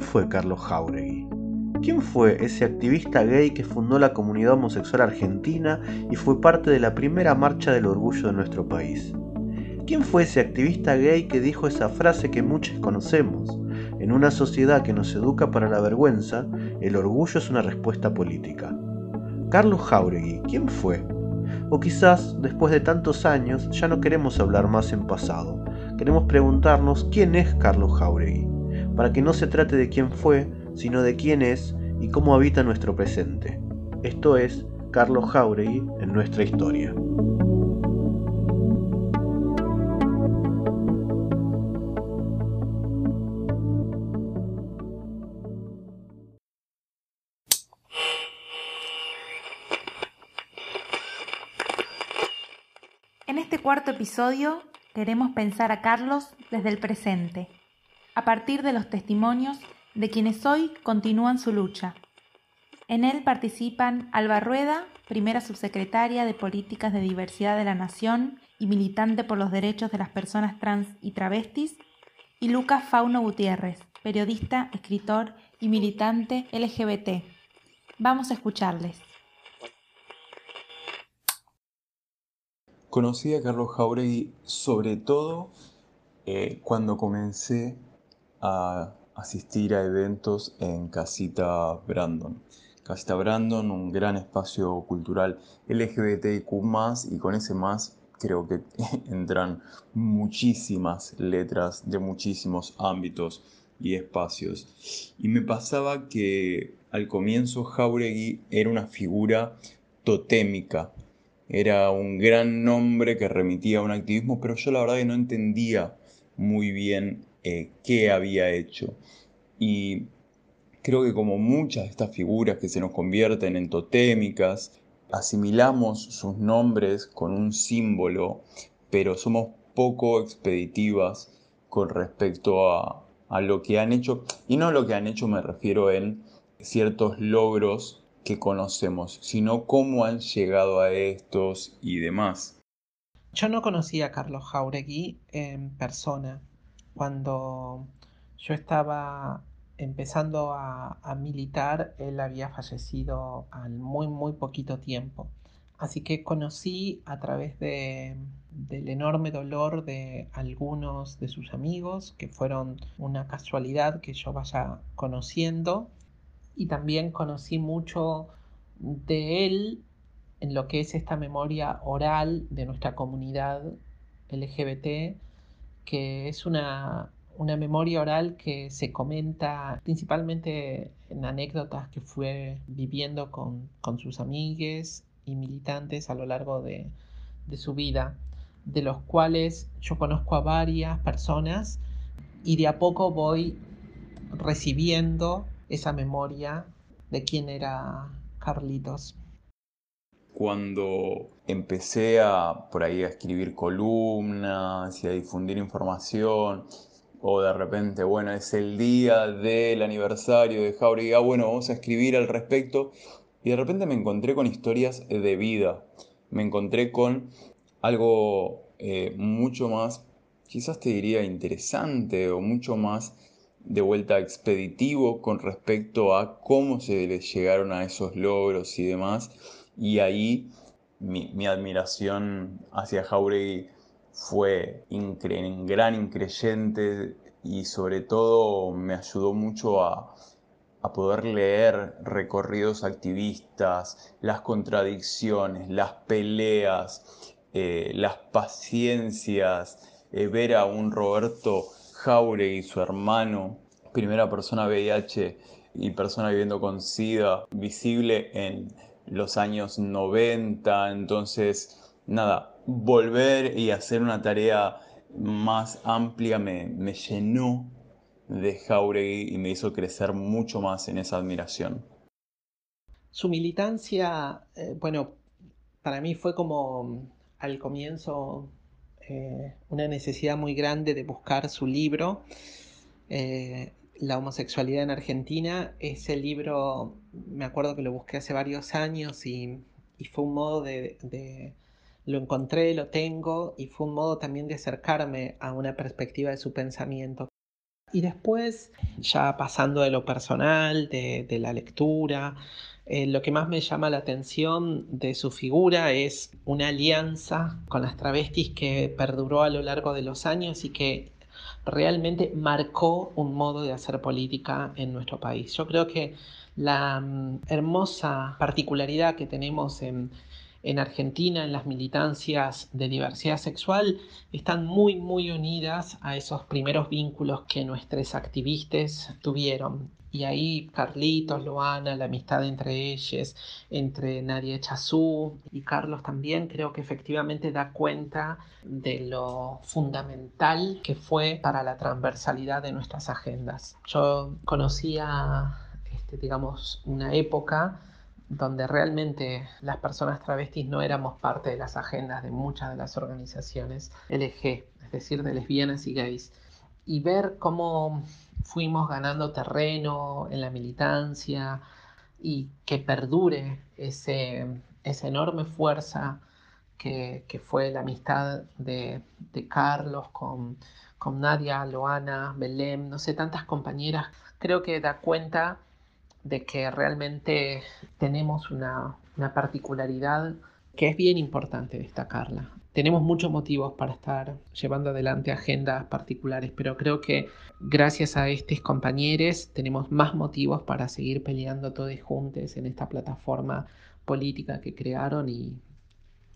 ¿quién fue Carlos Jauregui? ¿Quién fue ese activista gay que fundó la comunidad homosexual argentina y fue parte de la primera marcha del orgullo de nuestro país? ¿Quién fue ese activista gay que dijo esa frase que muchos conocemos? En una sociedad que nos educa para la vergüenza, el orgullo es una respuesta política. Carlos Jauregui, ¿quién fue? O quizás, después de tantos años, ya no queremos hablar más en pasado. Queremos preguntarnos quién es Carlos Jauregui, para que no se trate de quién fue, sino de quién es y cómo habita nuestro presente. Esto es Carlos Jauregui en nuestra historia. cuarto episodio queremos pensar a Carlos desde el presente, a partir de los testimonios de quienes hoy continúan su lucha. En él participan Alba Rueda, primera subsecretaria de Políticas de Diversidad de la Nación y militante por los derechos de las personas trans y travestis, y Lucas Fauno Gutiérrez, periodista, escritor y militante LGBT. Vamos a escucharles. Conocí a Carlos Jauregui sobre todo eh, cuando comencé a asistir a eventos en Casita Brandon. Casita Brandon, un gran espacio cultural LGBTIQ y con ese más creo que entran muchísimas letras de muchísimos ámbitos y espacios. Y me pasaba que al comienzo Jauregui era una figura totémica era un gran nombre que remitía a un activismo, pero yo la verdad que no entendía muy bien eh, qué había hecho. Y creo que como muchas de estas figuras que se nos convierten en totémicas, asimilamos sus nombres con un símbolo, pero somos poco expeditivas con respecto a, a lo que han hecho. Y no lo que han hecho me refiero en ciertos logros que conocemos, sino cómo han llegado a estos y demás. Yo no conocía a Carlos Jauregui en persona. Cuando yo estaba empezando a, militar, él había fallecido al muy, muy poquito tiempo. Así que conocí a través de, del enorme dolor de algunos de sus amigos, que fueron una casualidad que yo vaya conociendo, y también conocí mucho de él en lo que es esta memoria oral de nuestra comunidad LGBT, que es una, memoria oral que se comenta principalmente en anécdotas que fue viviendo con, sus amigues y militantes a lo largo de, de su vida, de los cuales yo conozco a varias personas y de a poco voy recibiendo esa memoria de quién era Carlitos. Cuando empecé a por ahí a escribir columnas y a difundir información, o de repente, bueno, es el día del aniversario de Jauregui, ah, bueno, vamos a escribir al respecto, y de repente me encontré con historias de vida, me encontré con algo eh, mucho más, quizás te diría interesante o mucho más de vuelta expeditivo con respecto a cómo se les llegaron a esos logros y demás. Y ahí mi, admiración hacia Jauregui fue gran increyente y sobre todo me ayudó mucho a, poder leer recorridos activistas, las contradicciones, las peleas, eh, las paciencias, eh, ver a un Roberto Jauregui, su hermano, primera persona VIH y persona viviendo con SIDA, visible en los años 90. Entonces, nada, volver y hacer una tarea más amplia me, llenó de Jauregui y me hizo crecer mucho más en esa admiración. Su militancia, eh, bueno, para mí fue como al comienzo eh, una necesidad muy grande de buscar su libro, eh, La homosexualidad en Argentina. Ese libro, me acuerdo que lo busqué hace varios años y, fue un modo de, Lo encontré, lo tengo y fue un modo también de acercarme a una perspectiva de su pensamiento. Y después, ya pasando de lo personal, de, la lectura, eh, lo que más me llama la atención de su figura es una alianza con las travestis que perduró a lo largo de los años y que realmente marcó un modo de hacer política en nuestro país. Yo creo que la mm, hermosa particularidad que tenemos en en Argentina, en las militancias de diversidad sexual, están muy, muy unidas a esos primeros vínculos que nuestros activistas tuvieron. Y ahí Carlitos, Loana, la amistad entre ellos, entre Nadia Chazú y Carlos también, creo que efectivamente da cuenta de lo fundamental que fue para la transversalidad de nuestras agendas. Yo conocía, este, digamos, una época donde realmente las personas travestis no éramos parte de las agendas de muchas de las organizaciones LG, es decir, de lesbianas y gays, y ver cómo fuimos ganando terreno en la militancia y que perdure ese, esa enorme fuerza que, fue la amistad de, Carlos con, con Nadia, Loana, Belém, no sé, tantas compañeras, creo que da cuenta de que realmente tenemos una, particularidad que es bien importante destacarla. Tenemos muchos motivos para estar llevando adelante agendas particulares, pero creo que gracias a estos compañeros tenemos más motivos para seguir peleando todos juntos en esta plataforma política que crearon y,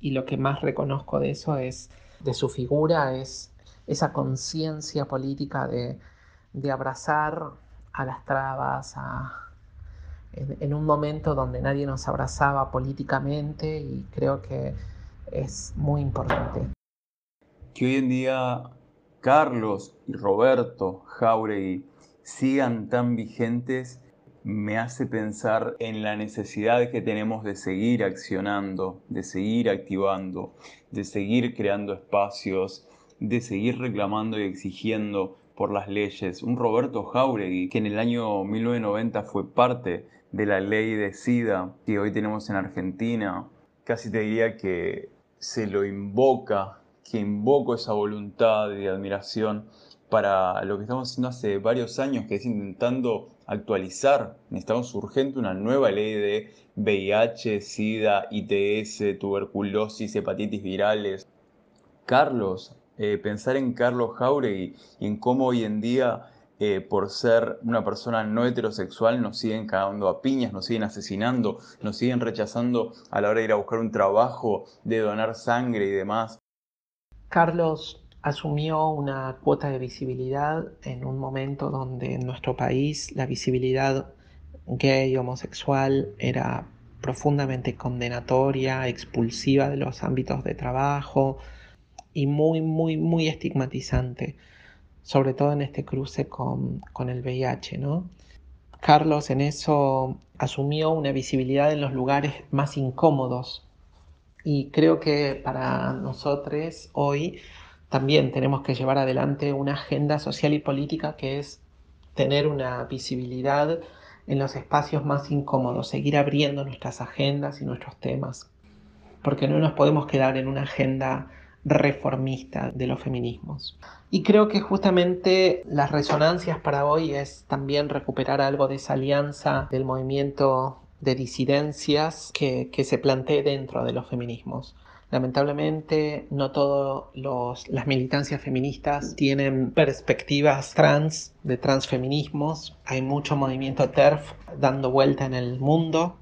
lo que más reconozco de eso es de su figura, es esa conciencia política de, de abrazar a las trabas, a, en, un momento donde nadie nos abrazaba políticamente y creo que es muy importante. Que hoy en día Carlos y Roberto Jauregui sigan tan vigentes me hace pensar en la necesidad que tenemos de seguir accionando, de seguir activando, de seguir creando espacios, de seguir reclamando y exigiendo por las leyes. Un Roberto Jauregui que en el año 1990 fue parte de la ley de SIDA que hoy tenemos en Argentina, casi te diría que se lo invoca, que invoco esa voluntad y admiración para lo que estamos haciendo hace varios años, que es intentando actualizar. Necesitamos urgente una nueva ley de VIH, SIDA, ITS, tuberculosis, hepatitis virales. Carlos, eh, pensar en Carlos Jauregui y en cómo hoy en día eh, por ser una persona no heterosexual nos siguen cagando a piñas, nos siguen asesinando, nos siguen rechazando a la hora de ir a buscar un trabajo, de donar sangre y demás. Carlos asumió una cuota de visibilidad en un momento donde en nuestro país la visibilidad gay, homosexual era profundamente condenatoria, expulsiva de los ámbitos de trabajo y muy, muy, muy estigmatizante sobre todo en este cruce con, el VIH, ¿no? Carlos en eso asumió una visibilidad en los lugares más incómodos y creo que para nosotros hoy también tenemos que llevar adelante una agenda social y política que es tener una visibilidad en los espacios más incómodos, seguir abriendo nuestras agendas y nuestros temas, porque no nos podemos quedar en una agenda reformista de los feminismos. Y creo que justamente las resonancias para hoy es también recuperar algo de esa alianza del movimiento de disidencias que, se plantee dentro de los feminismos. Lamentablemente no todas las militancias feministas tienen perspectivas trans, de transfeminismos. Hay mucho movimiento TERF dando vuelta en el mundo.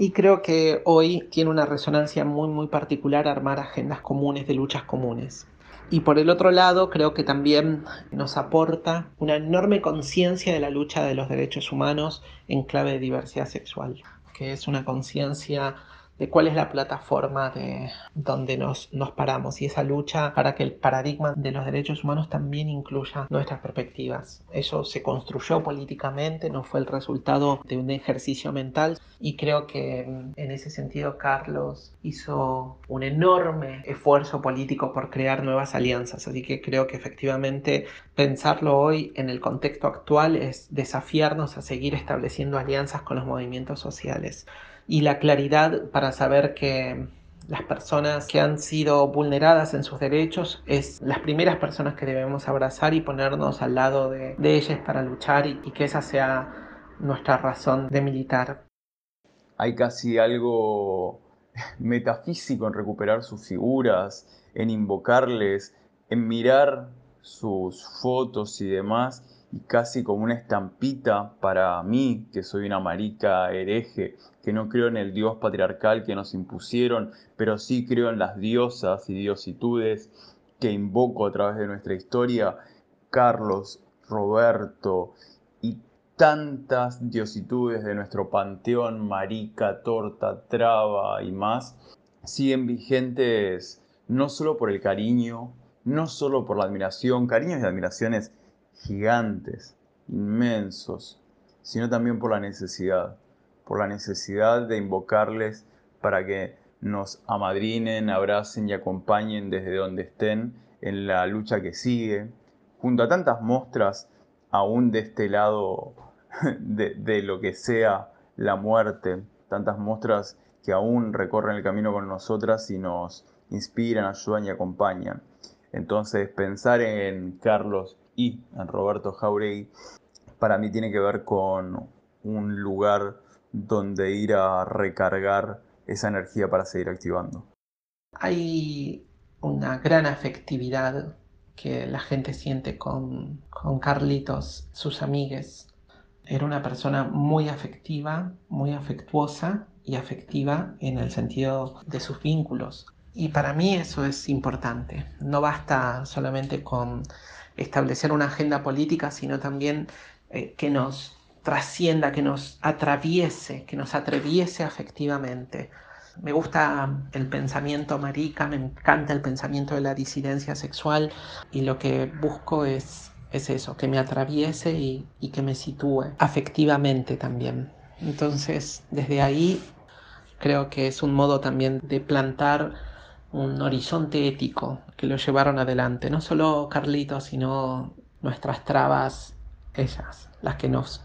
Y creo que hoy tiene una resonancia muy muy particular armar agendas comunes de luchas comunes. Y por el otro lado, creo que también nos aporta una enorme conciencia de la lucha de los derechos humanos en clave de diversidad sexual, que es una conciencia de cuál es la plataforma de donde nos, nos paramos y esa lucha para que el paradigma de los derechos humanos también incluya nuestras perspectivas. Eso se construyó políticamente, no fue el resultado de un ejercicio mental y creo que mm, en ese sentido Carlos hizo un enorme esfuerzo político por crear nuevas alianzas, así que creo que efectivamente pensarlo hoy en el contexto actual es desafiarnos a seguir estableciendo alianzas con los movimientos sociales y la claridad para saber que las personas que han sido vulneradas en sus derechos es las primeras personas que debemos abrazar y ponernos al lado de, ellas para luchar y, y que esa sea nuestra razón de militar. Hay casi algo metafísico en recuperar sus figuras, en invocarles, en mirar sus fotos y demás, y casi como una estampita para mí, que soy una marica hereje, que no creo en el dios patriarcal que nos impusieron, pero sí creo en las diosas y diositudes que invoco a través de nuestra historia, Carlos, Roberto y tantas diositudes de nuestro panteón, marica, torta, traba y más, siguen vigentes no solo por el cariño, no solo por la admiración, cariños y admiraciones gigantes, inmensos, sino también por la necesidad, por la necesidad de invocarles para que nos amadrinen, abracen y acompañen desde donde estén en la lucha que sigue, junto a tantas muestras aún de este lado de, lo que sea la muerte, tantas muestras que aún recorren el camino con nosotras y nos inspiran, ayudan y acompañan. Entonces, pensar en Carlos y en Roberto Jauregui para mí tiene que ver con un lugar donde ir a recargar esa energía para seguir activando. Hay una gran afectividad que la gente siente con, con Carlitos, sus amigues. Era una persona muy afectiva, muy afectuosa y afectiva en el sentido de sus vínculos. Y para mí eso es importante. No basta solamente con establecer una agenda política, sino también eh, que nos trascienda, que nos atraviese, que nos atraviese afectivamente. Me gusta el pensamiento marica, me encanta el pensamiento de la disidencia sexual y lo que busco es, es eso, que me atraviese y, y que me sitúe afectivamente también. Entonces, desde ahí creo que es un modo también de plantar un horizonte ético que lo llevaron adelante. No solo Carlitos, sino nuestras trabas, ellas, las que nos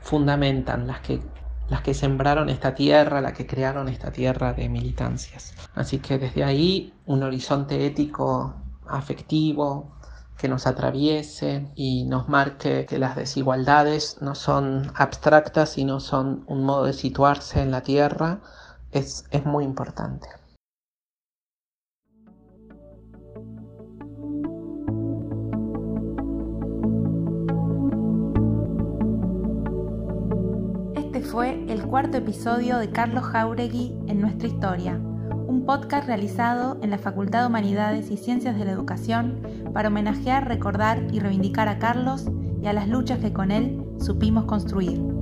fundamentan, las que, las que sembraron esta tierra, las que crearon esta tierra de militancias. Así que desde ahí un horizonte ético afectivo que nos atraviese y nos marque que las desigualdades no son abstractas, sino son un modo de situarse en la tierra, es, es muy importante. Fue el cuarto episodio de Carlos Jauregui en nuestra historia, un podcast realizado en la Facultad de Humanidades y Ciencias de la Educación para homenajear, recordar y reivindicar a Carlos y a las luchas que con él supimos construir.